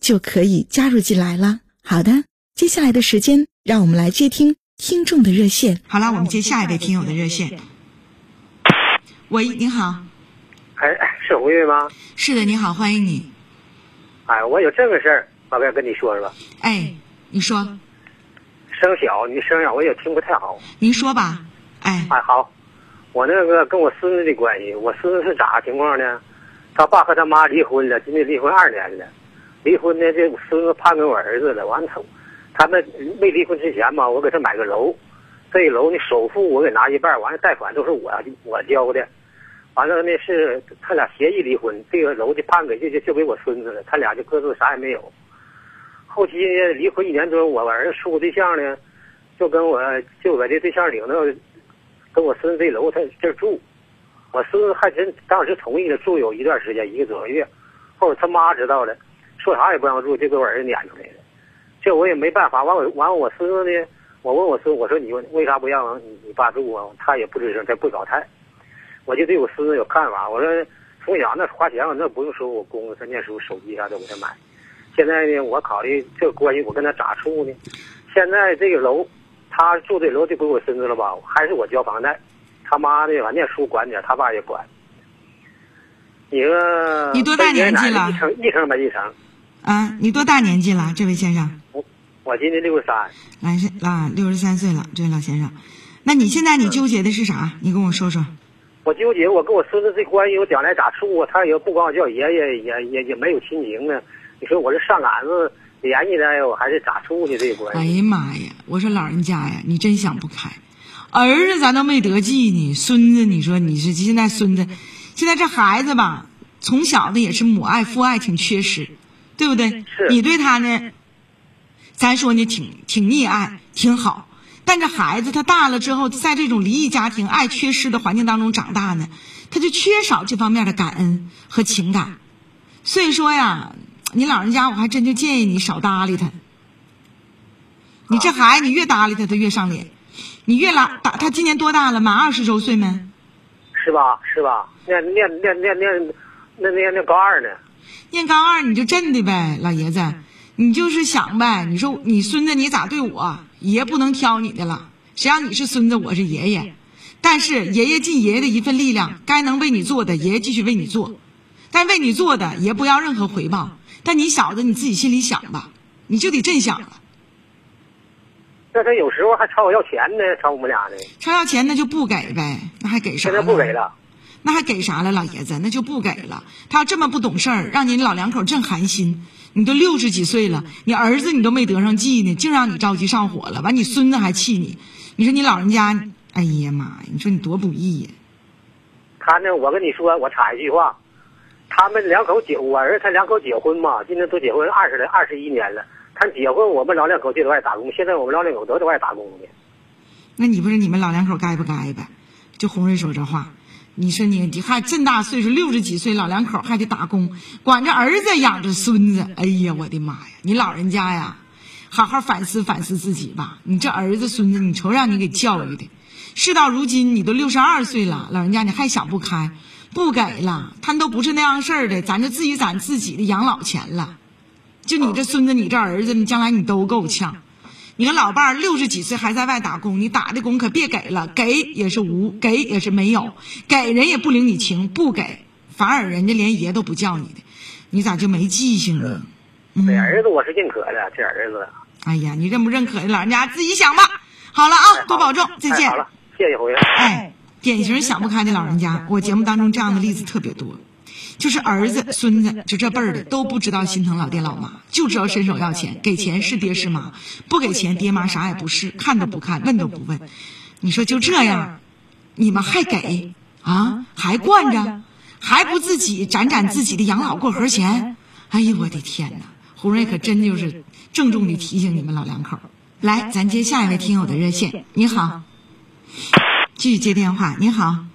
就可以加入进来了。好的，接下来的时间，让我们来接听听众的热线。好了，我们接下一位听友的热线。喂，你好。哎，是红月吗？是的，你好，欢迎你。哎，我有这个事儿，我该跟你说说。哎，你说。声小，你声小，我也听不太好。您说吧。哎哎好，我那个跟我孙子的关系，我孙子是咋情况呢？他爸和他妈离婚了，今年离婚二年了。离婚呢，这孙子判给我儿子了。完了，他们没离婚之前嘛，我给他买个楼，这楼呢首付我给拿一半，完了贷款都是我我交的。完了呢是他俩协议离婚，这个楼就判给就就就给我孙子了，他俩就各自啥也没有。后期离婚一年多，我儿子处个对象呢，就跟我就把这对象领到。跟我孙子这楼他这住，我孙子还真当时同意了住有一段时间，一个多月。后来他妈知道了，说啥也不让住，就给我儿子撵出来了。这我也没办法。完我完我孙子呢，我问我孙子我说你为啥不让你你爸住啊？他也不吱声，他不表态。我就对我孙子有看法，我说从小那花钱那不用说，我公公他念书，手机啥都给他买。现在呢，我考虑这个关系我跟他咋处呢？现在这个楼。他住这楼就归我孙子了吧？还是我交房贷？他妈的，反念书管点，他爸也管。你说你多大年纪了？一层一层没一层。啊，你多大年纪了，这位先生？我我今年六十三。来是啊，六十三岁了，这位老先生。那你现在你纠结的是啥？你跟我说说。我纠结，我跟我孙子这关系，我将来咋处啊？他也不管我叫爷爷，也也也没有亲情呢。你说我这上杆子。联系他我还是咋处的这关系？哎呀妈呀！我说老人家呀，你真想不开，儿子咱都没得计呢，孙子你说你是现在孙子，现在这孩子吧，从小的也是母爱父爱挺缺失，对不对？你对他呢，咱说呢挺挺溺爱挺好，但这孩子他大了之后，在这种离异家庭爱缺失的环境当中长大呢，他就缺少这方面的感恩和情感，所以说呀。你老人家，我还真就建议你少搭理他。你这孩子，你越搭理他，他越上脸。你越拉打他，今年多大了？满二十周岁没？是吧？是吧？念念念念念，那念念高二呢。念高二你就镇的呗，老爷子，你就是想呗。你说你孙子你咋对我？爷不能挑你的了。谁让你是孙子，我是爷爷。但是爷爷尽爷爷的一份力量，该能为你做的，爷爷继续为你做。但为你做的，爷不要任何回报。但你小子你自己心里想吧，你就得真想了。那他有时候还朝我要钱呢，朝我们俩呢。朝要钱那就不给呗，那还给啥？现在不给了。那还给啥了，老爷子？那就不给了。他要这么不懂事儿，让你老两口正寒心。你都六十几岁了，你儿子你都没得上计呢，净让你着急上火了。完，你孙子还气你。你说你老人家，哎呀妈呀！你说你多不易呀。他呢？我跟你说，我插一句话。他们两口结，我儿子他两口结婚嘛，今年都结婚二十来二十一年了。他结婚，我们老两口就在外打工。现在我们老两口都在外打工呢。那你不是你们老两口该不该呗？就红瑞说这话，你说你你还这么大岁数，六十几岁老两口还得打工，管着儿子养着孙子。哎呀，我的妈呀！你老人家呀，好好反思反思自己吧。你这儿子孙子，你瞅让你给教育的。事到如今，你都六十二岁了，老人家你还想不开？不给了，他都不是那样事儿的，咱就自己攒自己的养老钱了。就你这孙子，你这儿子，你将来你都够呛。你个老伴儿六十几岁还在外打工，你打的工可别给了，给也是无，给也是没有，给人也不领你情，不给反而人家连爷都不叫你的，你咋就没记性呢？这儿子我是认可的，这儿子。哎呀，你认不认可的，老人家自己想吧。好了啊，哎多保重，再见。哎好了，谢谢。哎，典型想不开的老人家，我节目当中这样的例子特别多，就是儿子、孙子就这辈儿的都不知道心疼老爹老妈，就知道伸手要钱，给钱是爹是妈，不给钱爹妈啥也不是，看都不看，问都不问。你说就这样，你们还给啊？还惯着，还不自己攒攒自己的养老过河钱？哎呦我的天哪！胡瑞可真就是郑重的提醒你们老两口儿。来，咱接下一位听友的热线。你好，继续接电话。你好，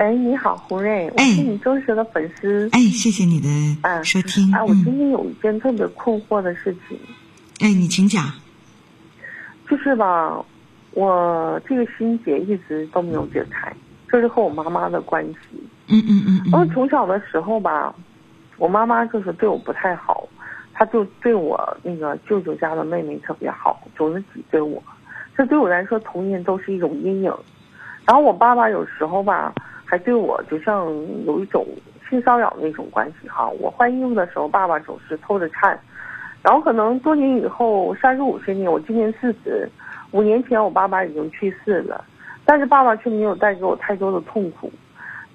哎，你好，胡瑞，我哎是你忠实的粉丝。哎，谢谢你的嗯，收听。哎，我今嗯，天有一件特别困惑的事情，哎，你请讲。就是吧，我这个心结一直都没有解开，就是和我妈妈的关系。嗯嗯嗯因为嗯从小的时候吧，我妈妈就是对我不太好，她就对我那个舅舅家的妹妹特别好，总是挤兑我，这对我来说童年都是一种阴影。然后我爸爸有时候吧，还对我就像有一种性骚扰那种关系哈。我换衣服的时候，爸爸总是偷着看。然后可能多年以后，三十五岁年，我今年四十，五年前我爸爸已经去世了，但是爸爸却没有带给我太多的痛苦。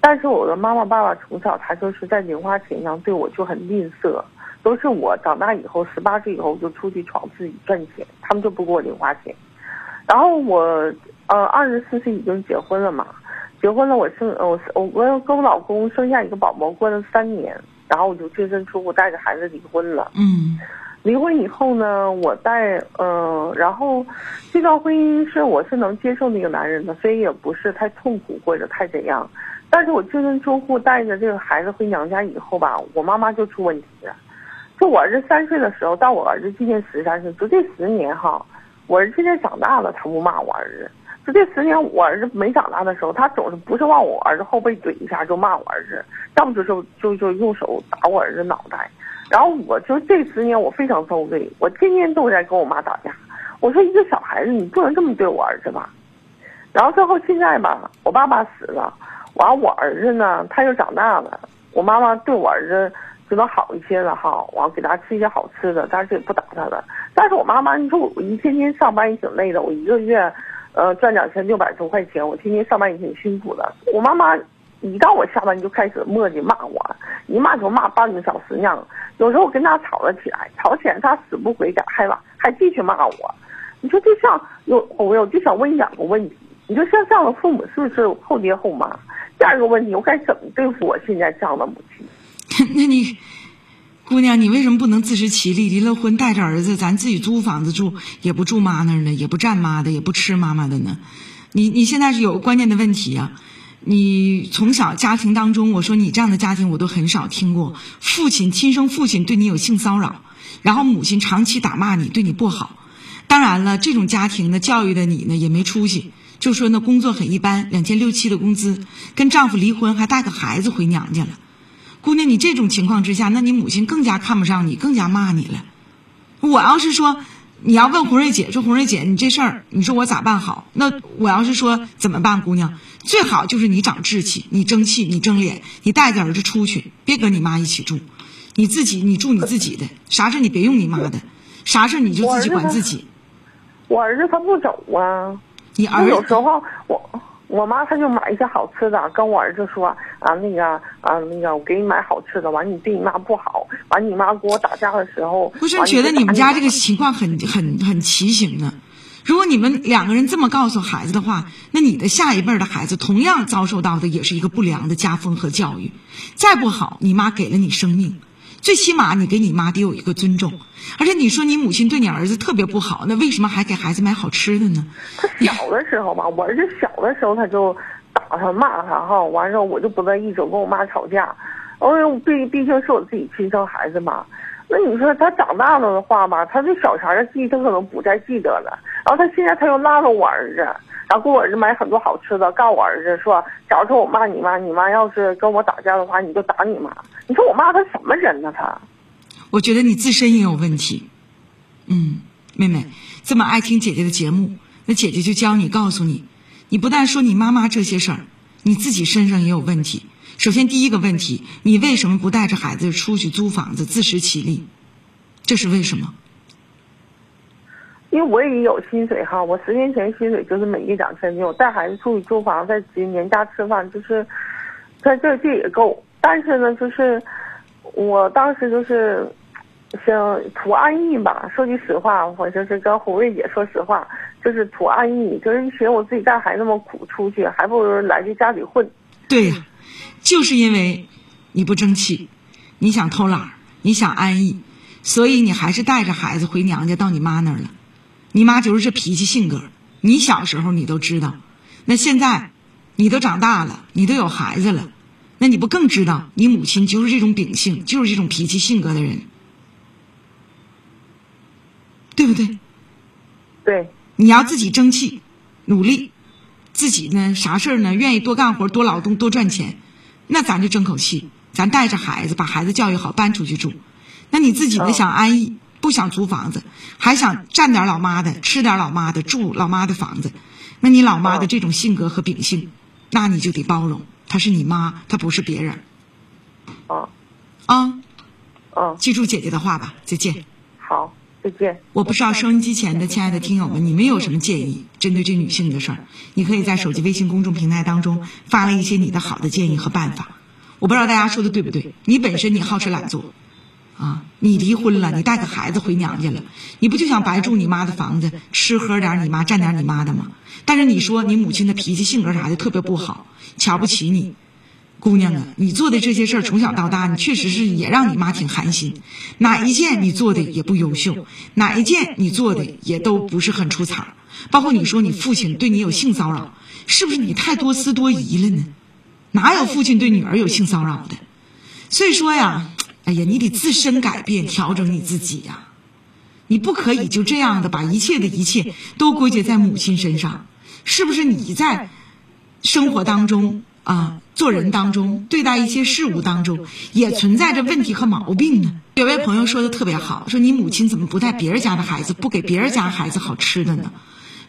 但是我的妈妈、爸爸从小他就是在零花钱上对我就很吝啬，都是我长大以后十八岁以后就出去闯自己赚钱，他们就不给我零花钱。然后我呃二十四岁已经结婚了嘛，结婚了我生呃我我我跟我老公生下一个宝宝过了三年，然后我就净身出户带着孩子离婚了。嗯离婚以后呢，我带呃，然后这段婚姻是我是能接受那个男人的，所以也不是太痛苦或者太怎样。但是我净身出户带着这个孩子回娘家以后吧，我妈妈就出问题了。就我儿子三岁的时候，到我儿子今年十三岁，就这十年哈，我儿子现在长大了，他不骂我儿子。就这十年，我儿子没长大的时候，他总是不是往我儿子后背怼一下就骂我儿子，要么就是就就用手打我儿子脑袋。然后我就这十年我非常遭罪，我天天都在跟我妈打架。我说一个小孩子你不能这么对我儿子吧？然后最后现在吧，我爸爸死了，完我儿子呢他又长大了，我妈妈对我儿子就能好一些了哈，完给他吃一些好吃的，但是也不打他了。但是我妈妈，你说我一天天上班也挺累的，我一个月呃赚两千六百多块钱，我天天上班也挺辛苦的。我妈妈一到我下班就开始磨叽骂我，一骂就骂半个小时那样。有时候我跟他吵了起来，吵起来他死不悔改，还还继续骂我。你说就像有我我就想问两个问题，你说像这样的父母是不是后爹后妈？第二个问题，我该怎么对付我现在这样的母亲？那你姑娘，你为什么不能自食其力？离了婚，带着儿子，咱自己租房子住，也不住妈那儿呢，也不占妈的，也不吃妈妈的呢？你你现在是有个关键的问题啊！你从小家庭当中，我说你这样的家庭我都很少听过，父亲亲生父亲对你有性骚扰，然后母亲长期打骂你，对你不好。当然了，这种家庭呢，教育的你呢也没出息，就说呢工作很一般，两千六七的工资，跟丈夫离婚还带个孩子回娘家了。姑娘，你这种情况之下，那你母亲更加看不上你，更加骂你了。我要是说你要问红瑞姐，说红瑞姐，你这事儿，你说我咋办好？那我要是说怎么办，姑娘，最好就是你长志气，你争气，你争脸，你带着儿子出去，别跟你妈一起住，你自己你住你自己的，啥事你别用你妈的，啥事你就自己管自己。我儿子他不走啊。你儿子有时候我我妈她就买一些好吃的，跟我儿子说啊那个啊那个我给你买好吃的，完你对你妈不好，完你妈跟我打架的时候，不是觉得你们家这个情况很很很畸形呢？如果你们两个人这么告诉孩子的话，那你的下一辈的孩子同样遭受到的也是一个不良的家风和教育。再不好，你妈给了你生命，最起码你给你妈得有一个尊重。而且你说你母亲对你儿子特别不好，那为什么还给孩子买好吃的呢？他小的时候吧，我儿子小的时候他就打他骂他哈，完之后我就不乐意，总跟我妈吵架。因为毕毕竟是我自己亲生孩子嘛。那你说他长大了的话吧，他这小前的记忆他可能不再记得了。然后他现在他又拉着我儿子，然后给我儿子买很多好吃的，告我儿子说，假如说我骂你妈，你妈要是跟我打架的话，你就打你妈。你说我妈她什么人呢？她。我觉得你自身也有问题。嗯，妹妹这么爱听姐姐的节目，那姐姐就教你，告诉你，你不但说你妈妈这些事儿，你自己身上也有问题。首先第一个问题，你为什么不带着孩子出去租房子，自食其力？这是为什么？因为我也有薪水哈，我十年前薪水就是每月两千六，带孩子出去租房，在年假吃饭，就是在这这也够。但是呢，就是我当时就是想图安逸吧。说句实话，我就是跟红瑞姐说实话，就是图安逸，就是一寻我自己带孩子那么苦出去，还不如来这家里混。对呀，就是因为你不争气，你想偷懒，你想安逸，所以你还是带着孩子回娘家到你妈那儿了。你妈就是这脾气性格，你小时候你都知道，那现在你都长大了，你都有孩子了，那你不更知道你母亲就是这种秉性，就是这种脾气性格的人，对不对？对，你要自己争气，努力，自己呢啥事儿呢愿意多干活、多劳动、多赚钱，那咱就争口气，咱带着孩子把孩子教育好，搬出去住。那你自己呢想安逸。不想租房子，还想占点老妈的，吃点老妈的，住老妈的房子，那你老妈的这种性格和秉性，那你就得包容，她是你妈，她不是别人。哦，啊，哦，记住姐姐的话吧，再见。我不知道收音机前的亲爱的听友们，你们有什么建议？针对这女性的事儿，你可以在手机微信公众平台当中发了一些你的好的建议和办法。我不知道大家说的对不对？你本身你好吃懒做。啊，你离婚了，你带个孩子回娘家了，你不就想白住你妈的房子，吃喝点你妈，占点你妈的吗？但是你说你母亲的脾气性格啥的特别不好，瞧不起你，姑娘啊，你做的这些事儿从小到大，你确实是也让你妈挺寒心，哪一件你做的也不优秀，哪一件你做的也都不是很出彩，包括你说你父亲对你有性骚扰，是不是你太多思多疑了呢？哪有父亲对女儿有性骚扰的？所以说呀。哎呀，你得自身改变，调整你自己呀！你不可以就这样的把一切的一切都归结在母亲身上，是不是？你在生活当中啊，做人当中，对待一些事物当中，也存在着问题和毛病呢？有位朋友说的特别好，说你母亲怎么不带别人家的孩子，不给别人家孩子好吃的呢？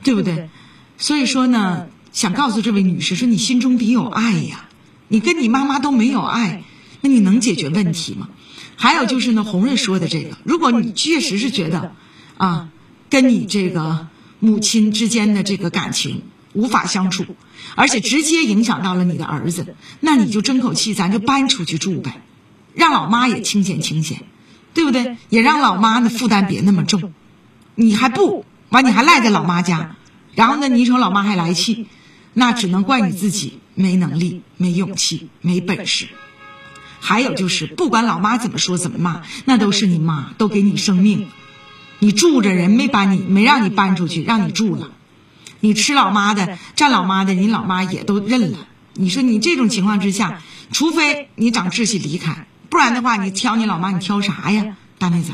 对不对？所以说呢，想告诉这位女士说，你心中得有爱呀！你跟你妈妈都没有爱，那你能解决问题吗？还有就是呢，红瑞说的这个，如果你确实是觉得，啊，跟你这个母亲之间的这个感情无法相处，而且直接影响到了你的儿子，那你就争口气，咱就搬出去住呗，让老妈也清闲清闲，对不对？也让老妈呢负担别那么重，你还不完，你还赖在老妈家，然后呢，你瞅老妈还来气，那只能怪你自己没能力、没勇气、没本事。还有就是，不管老妈怎么说怎么骂，那都是你妈，都给你生命，你住着人没把你没让你搬出去，让你住了，你吃老妈的，占老妈的，你老妈也都认了。你说你这种情况之下，除非你长志气离开，不然的话，你挑你老妈，你挑啥呀，大妹子？